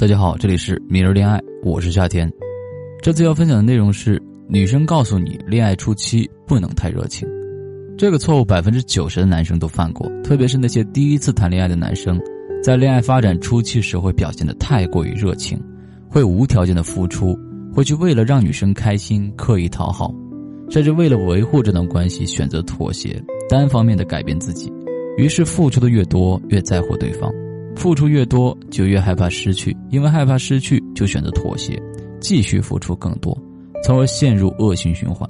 大家好，这里是明日恋爱，我是夏天。这次要分享的内容是：女生告诉你，恋爱初期不能太热情。这个错误百分之九十的男生都犯过，特别是那些第一次谈恋爱的男生，在恋爱发展初期时会表现的太过于热情，会无条件的付出，会去为了让女生开心刻意讨好，甚至为了维护这段关系选择妥协，单方面的改变自己。于是付出的越多，越在乎对方。付出越多，就越害怕失去，因为害怕失去，就选择妥协，继续付出更多，从而陷入恶性循环。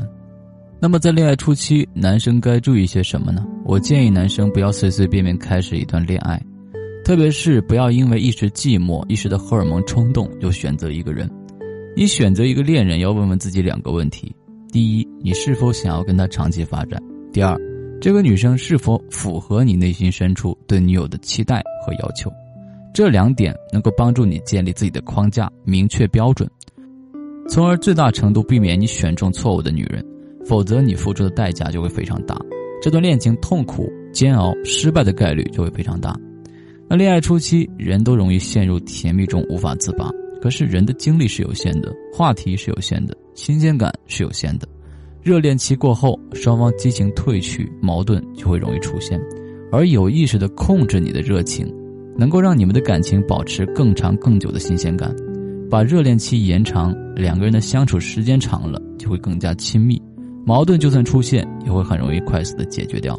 那么，在恋爱初期，男生该注意些什么呢？我建议男生不要随随便便开始一段恋爱，特别是不要因为一时寂寞、一时的荷尔蒙冲动就选择一个人。你选择一个恋人，要问问自己两个问题：第一，你是否想要跟他长期发展？第二，这个女生是否符合你内心深处对女友的期待和要求？这两点能够帮助你建立自己的框架，明确标准，从而最大程度避免你选中错误的女人。否则，你付出的代价就会非常大，这段恋情痛苦、煎熬、失败的概率就会非常大。那恋爱初期，人都容易陷入甜蜜中无法自拔。可是，人的精力是有限的，话题是有限的，新鲜感是有限的。热恋期过后，双方激情褪去，矛盾就会容易出现。而有意识的控制你的热情。能够让你们的感情保持更长更久的新鲜感，把热恋期延长，两个人的相处时间长了就会更加亲密，矛盾就算出现也会很容易快速的解决掉。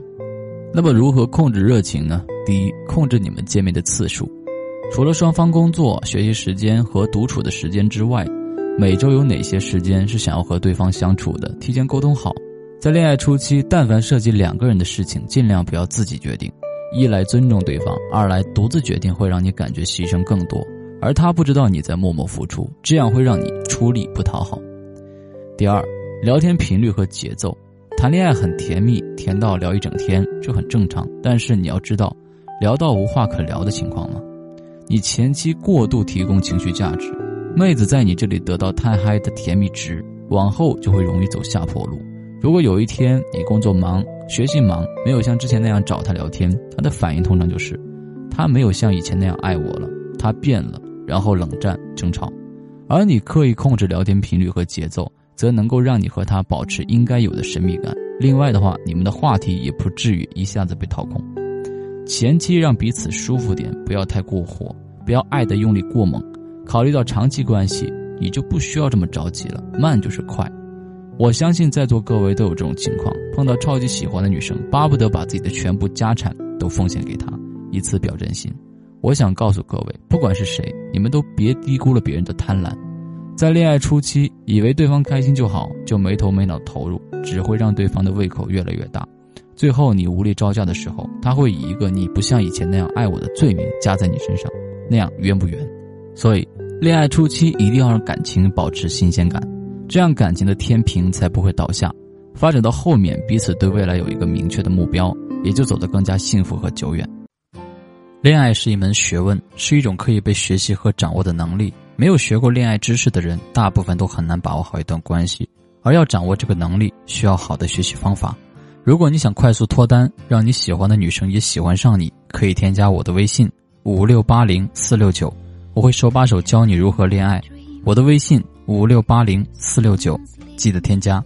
那么如何控制热情呢？第一，控制你们见面的次数，除了双方工作、学习时间和独处的时间之外，每周有哪些时间是想要和对方相处的，提前沟通好。在恋爱初期，但凡涉及两个人的事情，尽量不要自己决定。一来尊重对方，二来独自决定会让你感觉牺牲更多，而他不知道你在默默付出，这样会让你出力不讨好。第二，聊天频率和节奏，谈恋爱很甜蜜，甜到聊一整天，这很正常。但是你要知道，聊到无话可聊的情况吗？你前期过度提供情绪价值，妹子在你这里得到太嗨的甜蜜值，往后就会容易走下坡路。如果有一天你工作忙。学习忙，没有像之前那样找她聊天，她的反应通常就是，他没有像以前那样爱我了，他变了，然后冷战争吵。而你刻意控制聊天频率和节奏，则能够让你和他保持应该有的神秘感。另外的话，你们的话题也不至于一下子被掏空。前期让彼此舒服点，不要太过火，不要爱的用力过猛。考虑到长期关系，你就不需要这么着急了，慢就是快。我相信在座各位都有这种情况：碰到超级喜欢的女生，巴不得把自己的全部家产都奉献给她，以此表真心。我想告诉各位，不管是谁，你们都别低估了别人的贪婪。在恋爱初期，以为对方开心就好，就没头没脑投入，只会让对方的胃口越来越大。最后你无力招架的时候，他会以一个你不像以前那样爱我的罪名加在你身上，那样冤不冤？所以，恋爱初期一定要让感情保持新鲜感。这样感情的天平才不会倒下，发展到后面，彼此对未来有一个明确的目标，也就走得更加幸福和久远。恋爱是一门学问，是一种可以被学习和掌握的能力。没有学过恋爱知识的人，大部分都很难把握好一段关系。而要掌握这个能力，需要好的学习方法。如果你想快速脱单，让你喜欢的女生也喜欢上你，可以添加我的微信五六八零四六九，我会手把手教你如何恋爱。我的微信。五六八零四六九，记得添加。